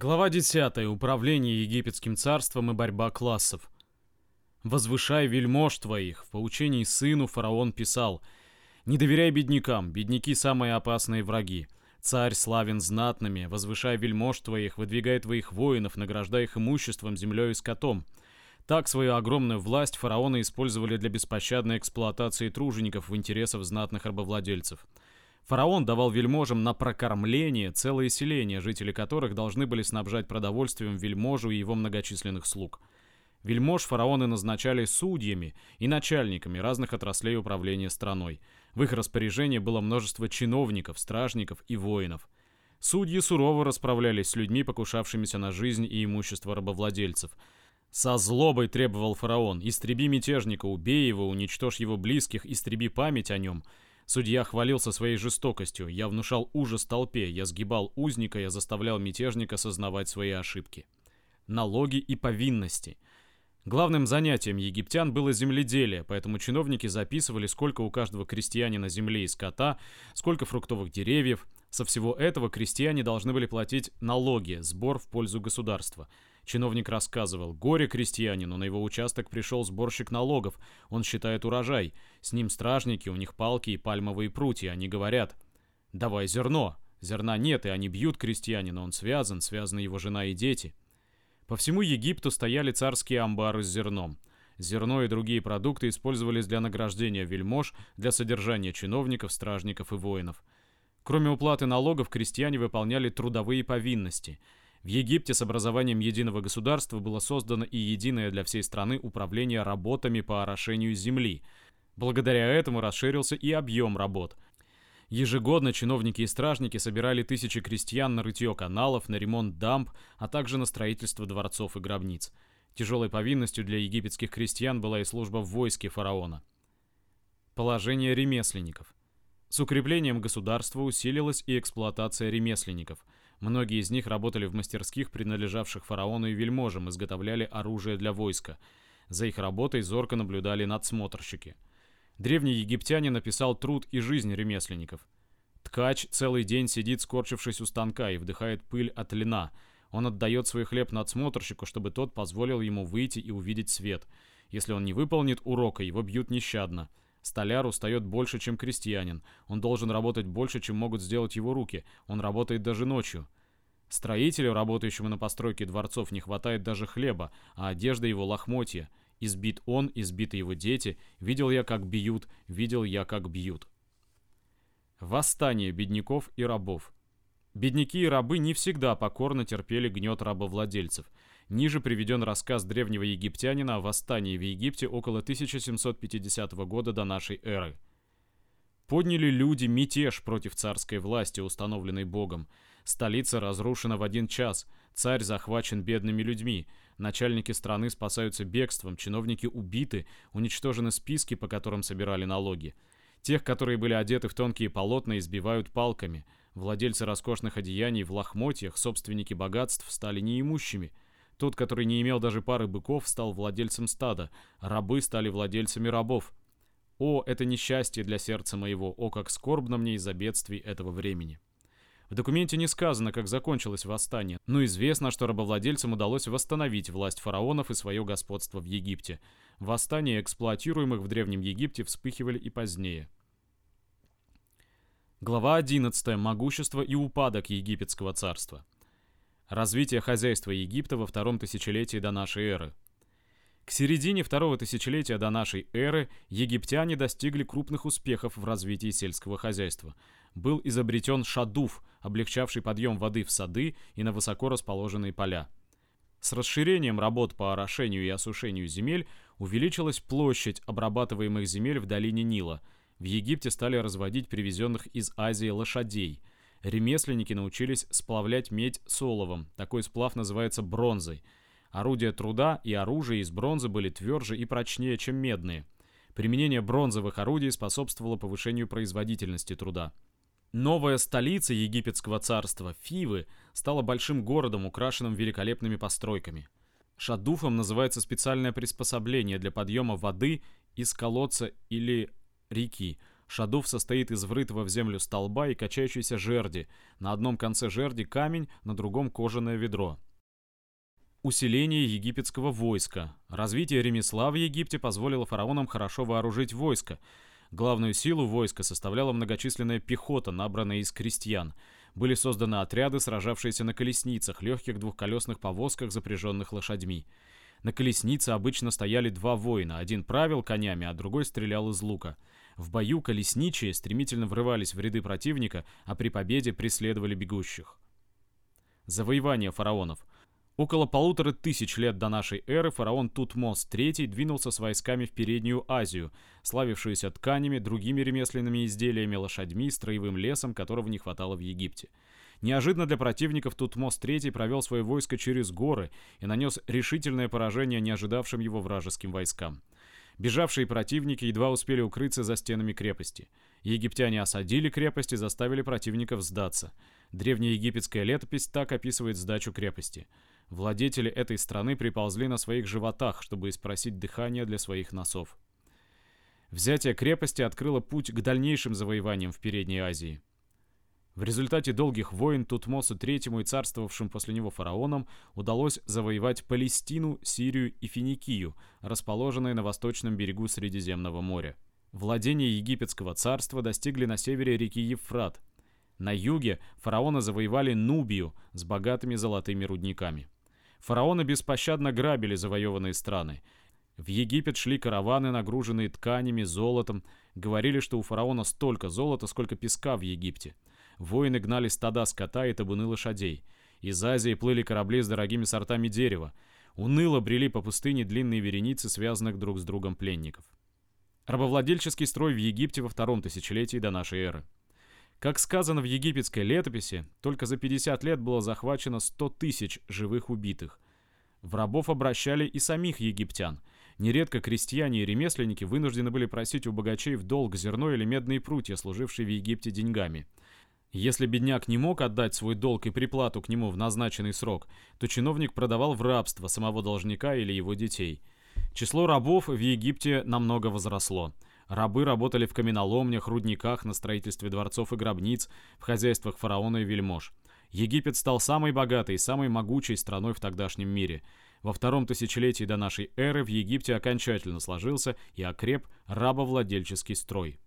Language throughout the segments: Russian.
Глава 10. Управление египетским царством и борьба классов. «Возвышай вельмож твоих», в поучении сыну фараон писал, «Не доверяй беднякам, бедняки самые опасные враги. Царь славен знатными, возвышай вельмож твоих, выдвигай твоих воинов, награждай их имуществом, землей и скотом». Так свою огромную власть фараоны использовали для беспощадной эксплуатации тружеников в интересах знатных рабовладельцев. Фараон давал вельможам на прокормление целые селения, жители которых должны были снабжать продовольствием вельможу и его многочисленных слуг. Вельмож фараоны назначали судьями и начальниками разных отраслей управления страной. В их распоряжении было множество чиновников, стражников и воинов. Судьи сурово расправлялись с людьми, покушавшимися на жизнь и имущество рабовладельцев. Со злобой требовал фараон «Истреби мятежника, убей его, уничтожь его близких, истреби память о нем». Судья хвалился своей жестокостью, я внушал ужас толпе, я сгибал узника, я заставлял мятежника сознавать свои ошибки. Налоги и повинности. Главным занятием египтян было земледелие, поэтому чиновники записывали, сколько у каждого крестьянина земли и скота, сколько фруктовых деревьев. Со всего этого крестьяне должны были платить налоги, сбор в пользу государства – Чиновник рассказывал, горе крестьянину, на его участок пришел сборщик налогов, он считает урожай, с ним стражники, у них палки и пальмовые прутья, они говорят, давай зерно, зерна нет, и они бьют крестьянина, он связан, связаны его жена и дети. По всему Египту стояли царские амбары с зерном. Зерно и другие продукты использовались для награждения вельмож, для содержания чиновников, стражников и воинов. Кроме уплаты налогов, крестьяне выполняли трудовые повинности – в Египте с образованием единого государства было создано и единое для всей страны управление работами по орошению земли. Благодаря этому расширился и объем работ. Ежегодно чиновники и стражники собирали тысячи крестьян на рытье каналов, на ремонт дамб, а также на строительство дворцов и гробниц. Тяжелой повинностью для египетских крестьян была и служба в войске фараона. Положение ремесленников. С укреплением государства усилилась и эксплуатация ремесленников – Многие из них работали в мастерских, принадлежавших фараону и вельможам, изготовляли оружие для войска. За их работой зорко наблюдали надсмотрщики. Древний египтянин написал труд и жизнь ремесленников. Ткач целый день сидит, скорчившись у станка, и вдыхает пыль от льна. Он отдает свой хлеб надсмотрщику, чтобы тот позволил ему выйти и увидеть свет. Если он не выполнит урока, его бьют нещадно. Столяр устает больше, чем крестьянин. Он должен работать больше, чем могут сделать его руки. Он работает даже ночью. Строителю, работающему на постройке дворцов, не хватает даже хлеба, а одежда его лохмотья. Избит он, избиты его дети. Видел я, как бьют, видел я, как бьют. Восстание бедняков и рабов. Бедняки и рабы не всегда покорно терпели гнет рабовладельцев – Ниже приведен рассказ древнего египтянина о восстании в Египте около 1750 года до нашей эры. Подняли люди мятеж против царской власти, установленной Богом. Столица разрушена в один час, царь захвачен бедными людьми, начальники страны спасаются бегством, чиновники убиты, уничтожены списки, по которым собирали налоги. Тех, которые были одеты в тонкие полотна, избивают палками. Владельцы роскошных одеяний в лохмотьях, собственники богатств, стали неимущими – тот, который не имел даже пары быков, стал владельцем стада, рабы стали владельцами рабов. О, это несчастье для сердца моего, о, как скорбно мне из-за бедствий этого времени. В документе не сказано, как закончилось восстание, но известно, что рабовладельцам удалось восстановить власть фараонов и свое господство в Египте. Восстания эксплуатируемых в Древнем Египте вспыхивали и позднее. Глава 11. Могущество и упадок египетского царства. Развитие хозяйства Египта во втором тысячелетии до нашей эры. К середине второго тысячелетия до нашей эры египтяне достигли крупных успехов в развитии сельского хозяйства. Был изобретен шадуф, облегчавший подъем воды в сады и на высоко расположенные поля. С расширением работ по орошению и осушению земель увеличилась площадь обрабатываемых земель в долине Нила. В Египте стали разводить привезенных из Азии лошадей – ремесленники научились сплавлять медь с. Такой сплав называется бронзой. Орудия труда и оружие из бронзы были тверже и прочнее, чем медные. Применение бронзовых орудий способствовало повышению производительности труда. Новая столица египетского царства, Фивы, стала большим городом, украшенным великолепными постройками. Шадуфом называется специальное приспособление для подъема воды из колодца или реки, Шадув состоит из врытого в землю столба и качающейся жерди. На одном конце жерди камень, на другом кожаное ведро. Усиление египетского войска. Развитие ремесла в Египте позволило фараонам хорошо вооружить войско. Главную силу войска составляла многочисленная пехота, набранная из крестьян. Были созданы отряды, сражавшиеся на колесницах, легких двухколесных повозках, запряженных лошадьми. На колеснице обычно стояли два воина, один правил конями, а другой стрелял из лука. В бою колесничие стремительно врывались в ряды противника, а при победе преследовали бегущих. Завоевание фараонов. Около полутора тысяч лет до нашей эры фараон Тутмос III двинулся с войсками в Переднюю Азию, славившуюся тканями, другими ремесленными изделиями, лошадьми, строевым лесом, которого не хватало в Египте. Неожиданно для противников Тутмос III провел свое войско через горы и нанес решительное поражение неожидавшим его вражеским войскам. Бежавшие противники едва успели укрыться за стенами крепости. Египтяне осадили крепость и заставили противников сдаться. Древняя египетская летопись так описывает сдачу крепости. Владетели этой страны приползли на своих животах, чтобы испросить дыхание для своих носов. Взятие крепости открыло путь к дальнейшим завоеваниям в Передней Азии. В результате долгих войн Тутмосу III и царствовавшим после него фараонам удалось завоевать Палестину, Сирию и Финикию, расположенные на восточном берегу Средиземного моря. Владения египетского царства достигли на севере реки Евфрат. На юге фараоны завоевали Нубию с богатыми золотыми рудниками. Фараоны беспощадно грабили завоеванные страны. В Египет шли караваны, нагруженные тканями, золотом. Говорили, что у фараона столько золота, сколько песка в Египте – Воины гнали стада скота и табуны лошадей. Из Азии плыли корабли с дорогими сортами дерева. Уныло брели по пустыне длинные вереницы, связанных друг с другом пленников. Рабовладельческий строй в Египте во втором тысячелетии до нашей эры. Как сказано в египетской летописи, только за 50 лет было захвачено 100 тысяч живых убитых. В рабов обращали и самих египтян. Нередко крестьяне и ремесленники вынуждены были просить у богачей в долг зерно или медные прутья, служившие в Египте деньгами – если бедняк не мог отдать свой долг и приплату к нему в назначенный срок, то чиновник продавал в рабство самого должника или его детей. Число рабов в Египте намного возросло. Рабы работали в каменоломнях, рудниках, на строительстве дворцов и гробниц, в хозяйствах фараона и вельмож. Египет стал самой богатой и самой могучей страной в тогдашнем мире. Во втором тысячелетии до нашей эры в Египте окончательно сложился и окреп рабовладельческий строй.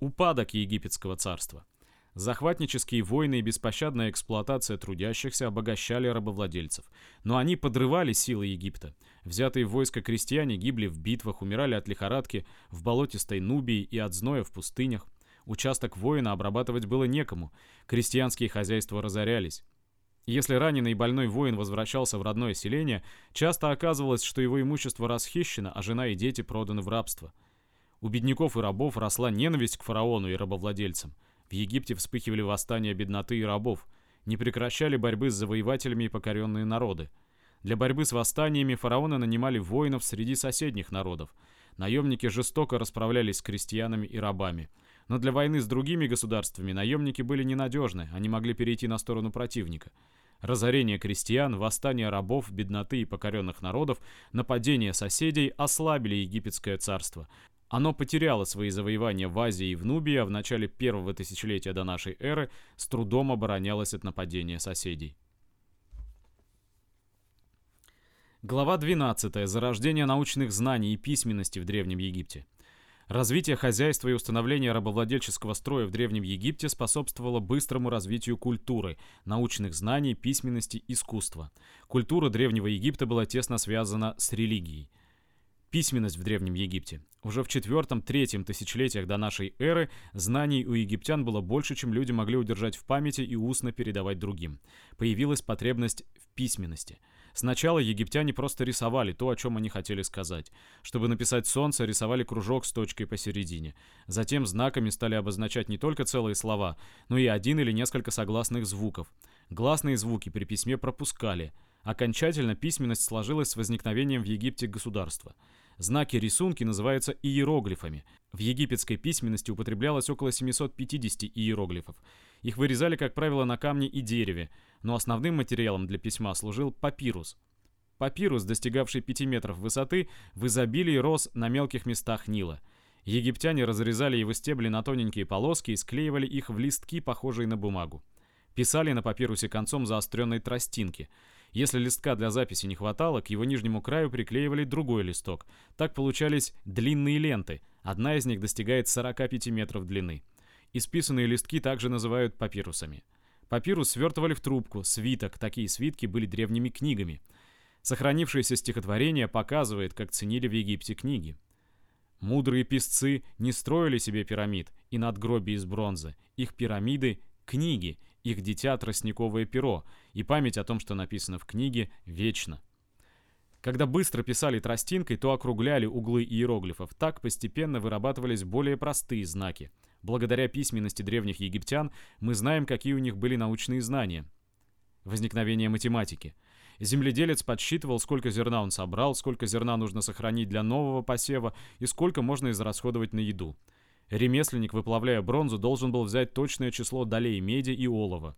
Упадок египетского царства. Захватнические войны и беспощадная эксплуатация трудящихся обогащали рабовладельцев. Но они подрывали силы Египта. Взятые в войско крестьяне гибли в битвах, умирали от лихорадки, в болотистой Нубии и от зноя в пустынях. Участок воина обрабатывать было некому. Крестьянские хозяйства разорялись. Если раненый и больной воин возвращался в родное селение, часто оказывалось, что его имущество расхищено, а жена и дети проданы в рабство. У бедняков и рабов росла ненависть к фараону и рабовладельцам – в Египте вспыхивали восстания бедноты и рабов, не прекращали борьбы с завоевателями и покоренные народы. Для борьбы с восстаниями фараоны нанимали воинов среди соседних народов. Наемники жестоко расправлялись с крестьянами и рабами. Но для войны с другими государствами наемники были ненадежны, они могли перейти на сторону противника. Разорение крестьян, восстание рабов, бедноты и покоренных народов, нападение соседей ослабили египетское царство, оно потеряло свои завоевания в Азии и в Нубии, а в начале первого тысячелетия до нашей эры с трудом оборонялось от нападения соседей. Глава 12. Зарождение научных знаний и письменности в Древнем Египте. Развитие хозяйства и установление рабовладельческого строя в Древнем Египте способствовало быстрому развитию культуры, научных знаний, письменности, искусства. Культура Древнего Египта была тесно связана с религией. Письменность в Древнем Египте. Уже в четвертом-третьем тысячелетиях до нашей эры знаний у египтян было больше, чем люди могли удержать в памяти и устно передавать другим. Появилась потребность в письменности. Сначала египтяне просто рисовали то, о чем они хотели сказать. Чтобы написать «солнце», рисовали кружок с точкой посередине. Затем знаками стали обозначать не только целые слова, но и один или несколько согласных звуков. Гласные звуки при письме пропускали. Окончательно письменность сложилась с возникновением в Египте государства – Знаки-рисунки называются иероглифами. В египетской письменности употреблялось около 750 иероглифов. Их вырезали, как правило, на камне и дереве, но основным материалом для письма служил папирус. Папирус, достигавший 5 метров высоты, в изобилии рос на мелких местах Нила. Египтяне разрезали его стебли на тоненькие полоски и склеивали их в листки, похожие на бумагу. Писали на папирусе концом заостренной тростинки. Если листка для записи не хватало, к его нижнему краю приклеивали другой листок. Так получались длинные ленты. Одна из них достигает 45 метров длины. Исписанные листки также называют папирусами. Папирус свертывали в трубку, свиток, такие свитки были древними книгами. Сохранившееся стихотворение показывает, как ценили в Египте книги. Мудрые писцы не строили себе пирамид и надгробий из бронзы. Их пирамиды — книги, их дитя — тростниковое перо, и память о том, что написано в книге, вечна. Когда быстро писали тростинкой, то округляли углы иероглифов. Так постепенно вырабатывались более простые знаки. Благодаря письменности древних египтян мы знаем, какие у них были научные знания. Возникновение математики. Земледелец подсчитывал, сколько зерна он собрал, сколько зерна нужно сохранить для нового посева и сколько можно израсходовать на еду. Ремесленник, выплавляя бронзу, должен был взять точное число долей меди и олова.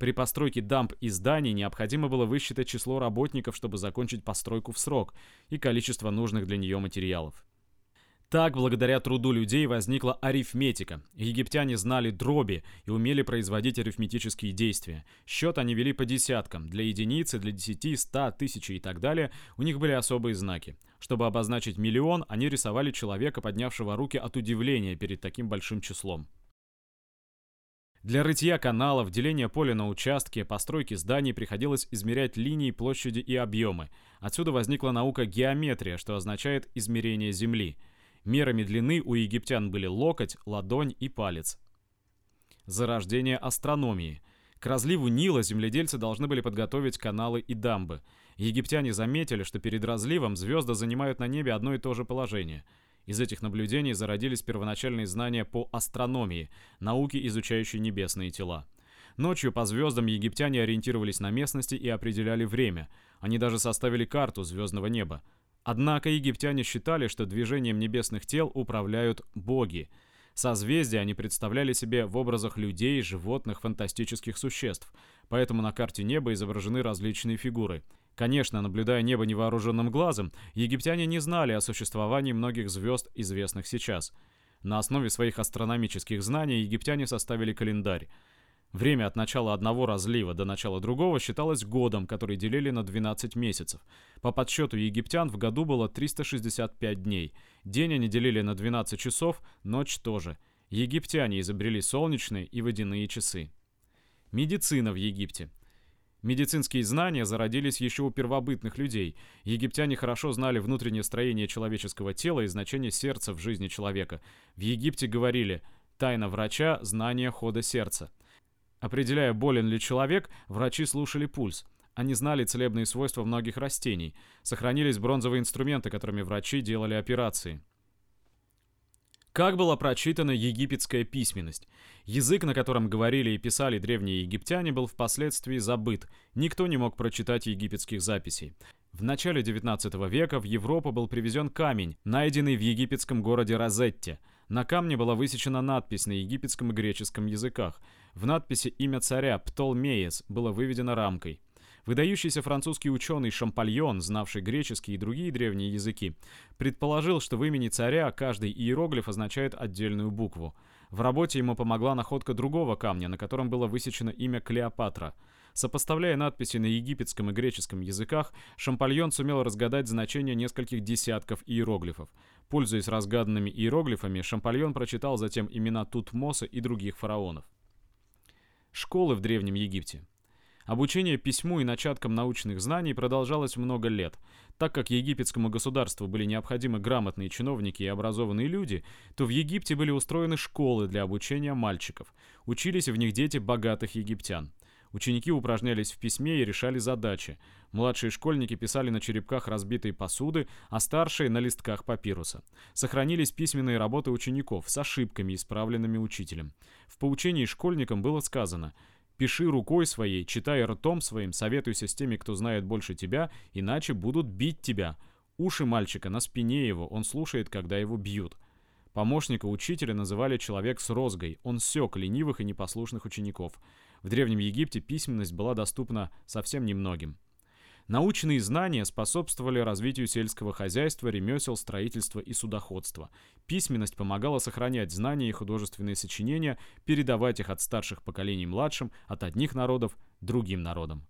При постройке дамб и зданий необходимо было высчитать число работников, чтобы закончить постройку в срок, и количество нужных для нее материалов. Так, благодаря труду людей возникла арифметика. Египтяне знали дроби и умели производить арифметические действия. Счет они вели по десяткам. Для единицы, для десяти, ста, тысячи и так далее у них были особые знаки. Чтобы обозначить миллион, они рисовали человека, поднявшего руки от удивления перед таким большим числом. Для рытья каналов, деления поля на участки, постройки зданий приходилось измерять линии, площади и объемы. Отсюда возникла наука геометрия, что означает измерение Земли. Мерами длины у египтян были локоть, ладонь и палец. Зарождение астрономии. К разливу Нила земледельцы должны были подготовить каналы и дамбы. Египтяне заметили, что перед разливом звезды занимают на небе одно и то же положение – из этих наблюдений зародились первоначальные знания по астрономии, науке, изучающей небесные тела. Ночью по звездам египтяне ориентировались на местности и определяли время. Они даже составили карту звездного неба. Однако египтяне считали, что движением небесных тел управляют боги. Созвездия они представляли себе в образах людей, животных, фантастических существ. Поэтому на карте неба изображены различные фигуры – Конечно, наблюдая небо невооруженным глазом, египтяне не знали о существовании многих звезд, известных сейчас. На основе своих астрономических знаний египтяне составили календарь. Время от начала одного разлива до начала другого считалось годом, который делили на 12 месяцев. По подсчету египтян в году было 365 дней. День они делили на 12 часов, ночь тоже. Египтяне изобрели солнечные и водяные часы. Медицина в Египте – Медицинские знания зародились еще у первобытных людей. Египтяне хорошо знали внутреннее строение человеческого тела и значение сердца в жизни человека. В Египте говорили «тайна врача – знание хода сердца». Определяя, болен ли человек, врачи слушали пульс. Они знали целебные свойства многих растений. Сохранились бронзовые инструменты, которыми врачи делали операции. Как была прочитана египетская письменность? Язык, на котором говорили и писали древние египтяне, был впоследствии забыт. Никто не мог прочитать египетских записей. В начале 19 века в Европу был привезен камень, найденный в египетском городе Розетте. На камне была высечена надпись на египетском и греческом языках. В надписи имя царя Птолмеес было выведено рамкой. Выдающийся французский ученый Шампальон, знавший греческий и другие древние языки, предположил, что в имени царя каждый иероглиф означает отдельную букву. В работе ему помогла находка другого камня, на котором было высечено имя Клеопатра. Сопоставляя надписи на египетском и греческом языках, Шампальон сумел разгадать значение нескольких десятков иероглифов. Пользуясь разгаданными иероглифами, Шампальон прочитал затем имена Тутмоса и других фараонов. Школы в Древнем Египте Обучение письму и начаткам научных знаний продолжалось много лет. Так как египетскому государству были необходимы грамотные чиновники и образованные люди, то в Египте были устроены школы для обучения мальчиков. Учились в них дети богатых египтян. Ученики упражнялись в письме и решали задачи. Младшие школьники писали на черепках разбитой посуды, а старшие — на листках папируса. Сохранились письменные работы учеников с ошибками, исправленными учителем. В поучении школьникам было сказано — Пиши рукой своей, читай ртом своим, советуйся с теми, кто знает больше тебя, иначе будут бить тебя. Уши мальчика на спине его, он слушает, когда его бьют. Помощника учителя называли человек с розгой, он сёк ленивых и непослушных учеников. В Древнем Египте письменность была доступна совсем немногим. Научные знания способствовали развитию сельского хозяйства, ремесел, строительства и судоходства. Письменность помогала сохранять знания и художественные сочинения, передавать их от старших поколений младшим, от одних народов другим народам.